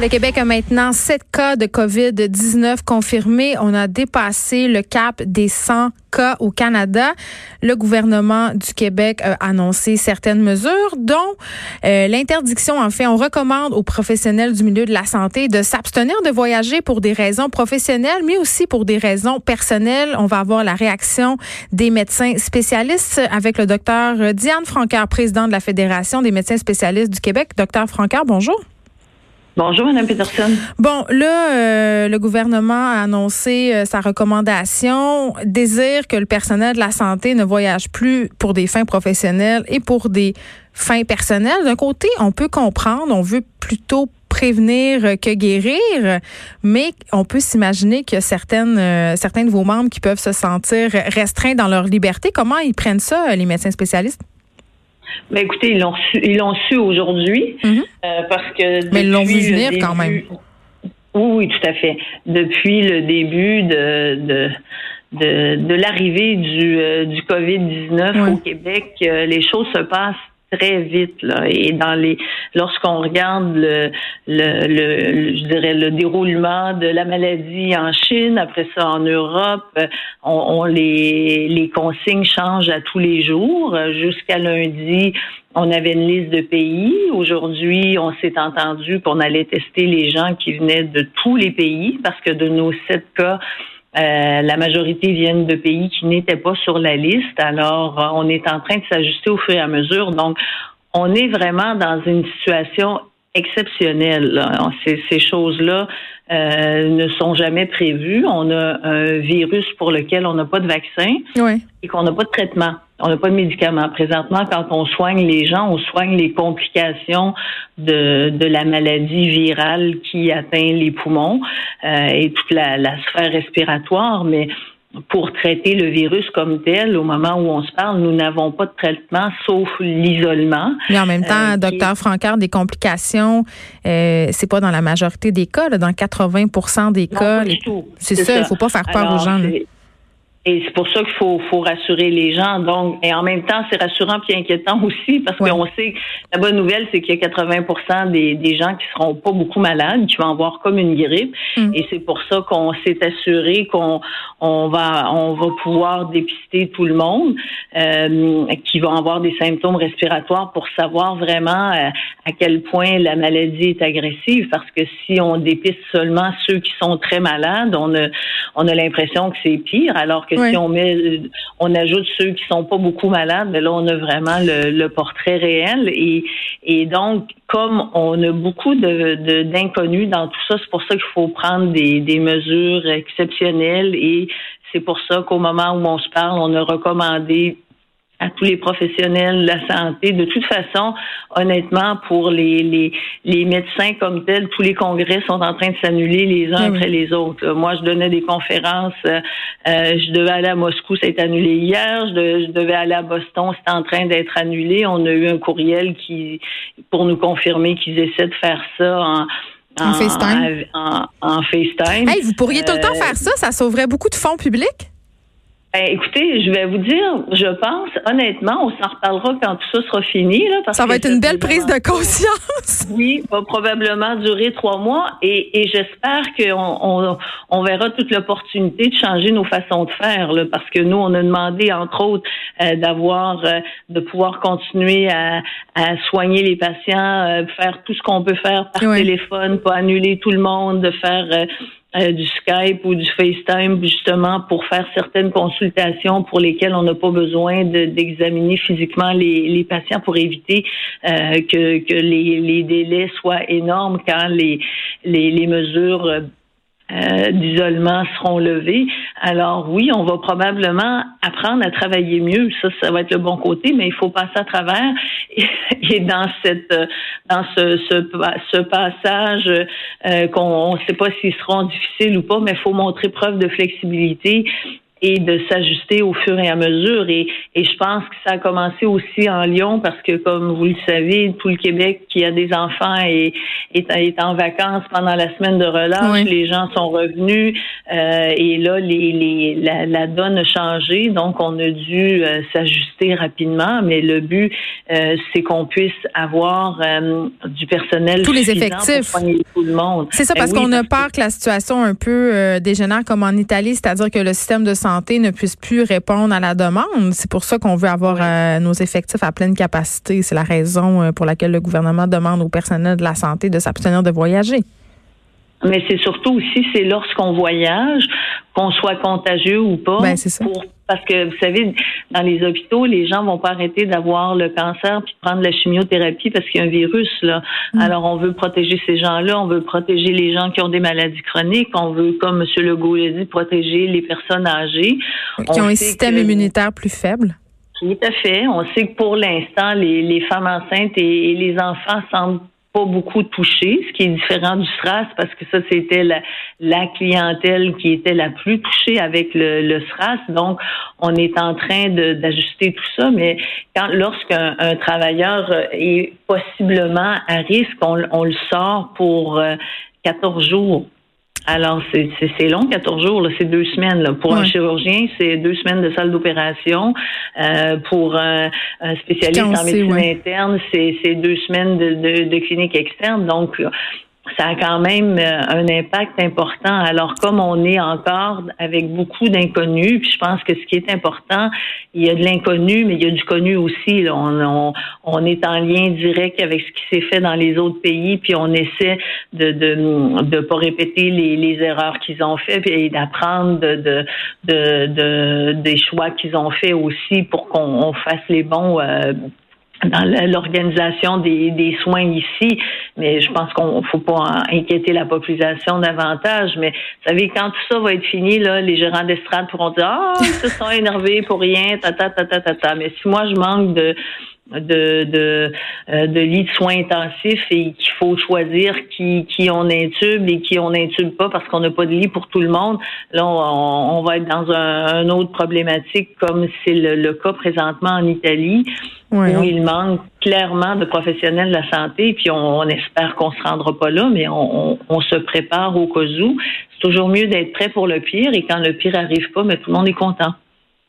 Le Québec a maintenant sept cas de COVID-19 confirmés. On a dépassé le cap des 100 cas au Canada. Le gouvernement du Québec a annoncé certaines mesures, dont euh, l'interdiction. En fait, on recommande aux professionnels du milieu de la santé de s'abstenir de voyager pour des raisons professionnelles, mais aussi pour des raisons personnelles. On va avoir la réaction des médecins spécialistes avec le docteur Diane Francaire, président de la Fédération des médecins spécialistes du Québec. Docteur Francaire, bonjour. Bonjour, Mme Peterson. Bon, là, euh, le gouvernement a annoncé euh, sa recommandation, désire que le personnel de la santé ne voyage plus pour des fins professionnelles et pour des fins personnelles. D'un côté, on peut comprendre, on veut plutôt prévenir que guérir, mais on peut s'imaginer que certaines, euh, certains de vos membres qui peuvent se sentir restreints dans leur liberté, comment ils prennent ça, les médecins spécialistes? Ben écoutez, ils l'ont su, ils l'ont su aujourd'hui euh, parce que. Mais ils l'ont vu venir quand même. Oui, tout à fait. Depuis le début de de de, de l'arrivée du euh, du Covid-19 Ouais. au Québec, euh, les choses se passent très vite là et dans les lorsqu'on regarde le, le, le, je dirais le déroulement de la maladie en Chine après ça en Europe on, on les les consignes changent à tous les jours jusqu'à lundi on avait une liste de pays. Aujourd'hui, on s'est entendu qu'on allait tester les gens qui venaient de tous les pays parce que de nos sept cas, euh, la majorité viennent de pays qui n'étaient pas sur la liste. Alors, euh, on est en train de s'ajuster au fur et à mesure. Donc, on est vraiment dans une situation exceptionnelle. là. Ces, ces choses-là euh, ne sont jamais prévues. On a un virus pour lequel on n'a pas de vaccin Oui. et qu'on n'a pas de traitement. On n'a pas de médicaments. Présentement, quand on soigne les gens, on soigne les complications de, de la maladie virale qui atteint les poumons euh, et toute la, la sphère respiratoire, mais pour traiter le virus comme tel, au moment où on se parle, nous n'avons pas de traitement sauf l'isolement. Mais en même temps, Euh, docteur Francard, des complications, euh, c'est pas dans la majorité des cas, là, dans 80% des Non, cas. C'est ça, il faut pas faire peur Alors, aux gens. Et c'est pour ça qu'il faut, faut rassurer les gens. Donc, et en même temps, c'est rassurant puis inquiétant aussi parce Ouais. qu'on sait la bonne nouvelle, c'est qu'il y a 80 des, des gens qui seront pas beaucoup malades, qui vont avoir comme une grippe. Mm. Et c'est pour ça qu'on s'est assuré qu'on on va on va pouvoir dépister tout le monde euh, qui vont avoir des symptômes respiratoires pour savoir vraiment euh, à quel point la maladie est agressive. Parce que si on dépiste seulement ceux qui sont très malades, on a on a l'impression que c'est pire, alors que si on met, on ajoute ceux qui sont pas beaucoup malades, mais là on a vraiment le, portrait réel. Et et donc comme on a beaucoup de- d'inconnus dans tout ça, c'est pour ça qu'il faut prendre des des mesures exceptionnelles et c'est pour ça qu'au moment où on se parle, on a recommandé à tous les professionnels de la santé. De toute façon, honnêtement, pour les, les, les médecins comme tels, tous les congrès sont en train de s'annuler les uns oui. après les autres. Moi, je donnais des conférences. euh, euh, je devais aller à Moscou, ça a été annulé hier. Je, de- je devais aller à Boston, c'est en train d'être annulé. On a eu un courriel qui pour nous confirmer qu'ils essaient de faire ça en En FaceTime. En, en FaceTime. Hey, vous pourriez tout le temps Euh, faire ça, ça sauverait beaucoup de fonds publics. Ben, écoutez, je vais vous dire, je pense, honnêtement, on s'en reparlera quand tout ça sera fini. Là, parce Ça va que être une belle prise de conscience. Oui, va probablement durer trois mois et, et j'espère qu'on on, on verra toute l'opportunité de changer nos façons de faire là, parce que nous, on a demandé, entre autres, euh, d'avoir, euh, de pouvoir continuer à, à soigner les patients, euh, faire tout ce qu'on peut faire par téléphone, pas annuler tout le monde, de faire euh, du Skype ou du FaceTime justement pour faire certaines consultations pour lesquelles on n'a pas besoin de- d'examiner physiquement les, les patients pour éviter euh, que, que les, les délais soient énormes quand les, les, les mesures euh, d'isolement seront levées. Alors oui, on va probablement apprendre à travailler mieux. Ça, ça va être le bon côté, mais il faut passer à travers. Et, dans cette, euh, dans ce, ce, ce passage, euh, qu'on ne sait pas s'ils seront difficiles ou pas, mais il faut montrer preuve de flexibilité et de s'ajuster au fur et à mesure. Et, et je pense que ça a commencé aussi en Lyon parce que, comme vous le savez, tout le Québec qui a des enfants et est, est en vacances pendant la semaine de relâche, les gens sont revenus euh, et là, les, les, la, la, donne a changé. Donc, on a dû euh, s'ajuster rapidement, mais le but, euh, c'est qu'on puisse avoir euh, du personnel tous les effectifs. tout le monde. C'est ça, ben parce qu'on a peur que la situation un peu dégénère comme en Italie, c'est-à-dire que le système de santé ne puisse plus répondre à la demande. C'est pour ça qu'on veut avoir euh, nos effectifs à pleine capacité. C'est la raison euh, pour laquelle le gouvernement demande au personnel de la santé de s'abstenir de voyager. Mais c'est surtout aussi, c'est lorsqu'on voyage, qu'on soit contagieux ou pas. Ben, c'est ça. parce que vous savez, dans les hôpitaux, les gens vont pas arrêter d'avoir le cancer puis prendre la chimiothérapie parce qu'il y a un virus là. Mm. Alors on veut protéger ces gens-là, on veut protéger les gens qui ont des maladies chroniques, on veut, comme M. Legault l'a dit, protéger les personnes âgées. Qui ont un système immunitaire plus faible. Tout à fait. On sait que pour l'instant, les, les femmes enceintes et, et les enfants semblent pas beaucoup touché, ce qui est différent du SRAS parce que ça, c'était la, la, clientèle qui était la plus touchée avec le, le SRAS. Donc, on est en train d'ajuster tout ça, mais quand lorsqu'un un travailleur est possiblement à risque, on, on le sort pour 14 euh, jours. Alors, c'est long, 14 jours, c'est deux semaines. Là. Pour un chirurgien, c'est deux semaines de salle d'opération. Euh, pour un, spécialiste en médecine interne, c'est deux semaines de, de, de clinique externe. Donc, ça a quand même euh, un impact important. Alors, comme on est encore avec beaucoup d'inconnus, puis je pense que ce qui est important, il y a de l'inconnu, mais il y a du connu aussi. On, est en lien direct avec ce qui s'est fait dans les autres pays, puis on essaie de de, de pas répéter les, les erreurs qu'ils ont fait, et d'apprendre de, de, de, des choix qu'ils ont fait aussi pour qu'on fasse les bons euh, dans l'organisation des, des, soins ici, mais je pense qu'on faut pas inquiéter la population davantage. Mais vous savez, quand tout ça va être fini, là, les gérants d'estrade pourront dire Ah, ils se sont énervés pour rien, ta ta ta ta ta ta. Mais si moi je manque de de, de, euh, de lits de soins intensifs et qu'il faut choisir qui, qui on intube et qui on intube pas parce qu'on n'a pas de lit pour tout le monde. Là, on, on va être dans un, autre problématique comme c'est le, cas présentement en Italie où il manque clairement de professionnels de la santé. Puis on, espère qu'on se rendra pas là, mais on, on, se prépare au cas où. C'est toujours mieux d'être prêt pour le pire et quand le pire arrive pas, mais tout le monde est content.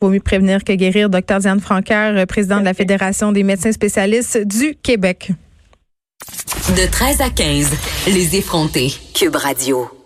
Vaut mieux prévenir que guérir. Docteur Diane Francaire, euh, président de la Fédération des médecins spécialistes du Québec. De 13 à 15, les effrontés. Cube Radio.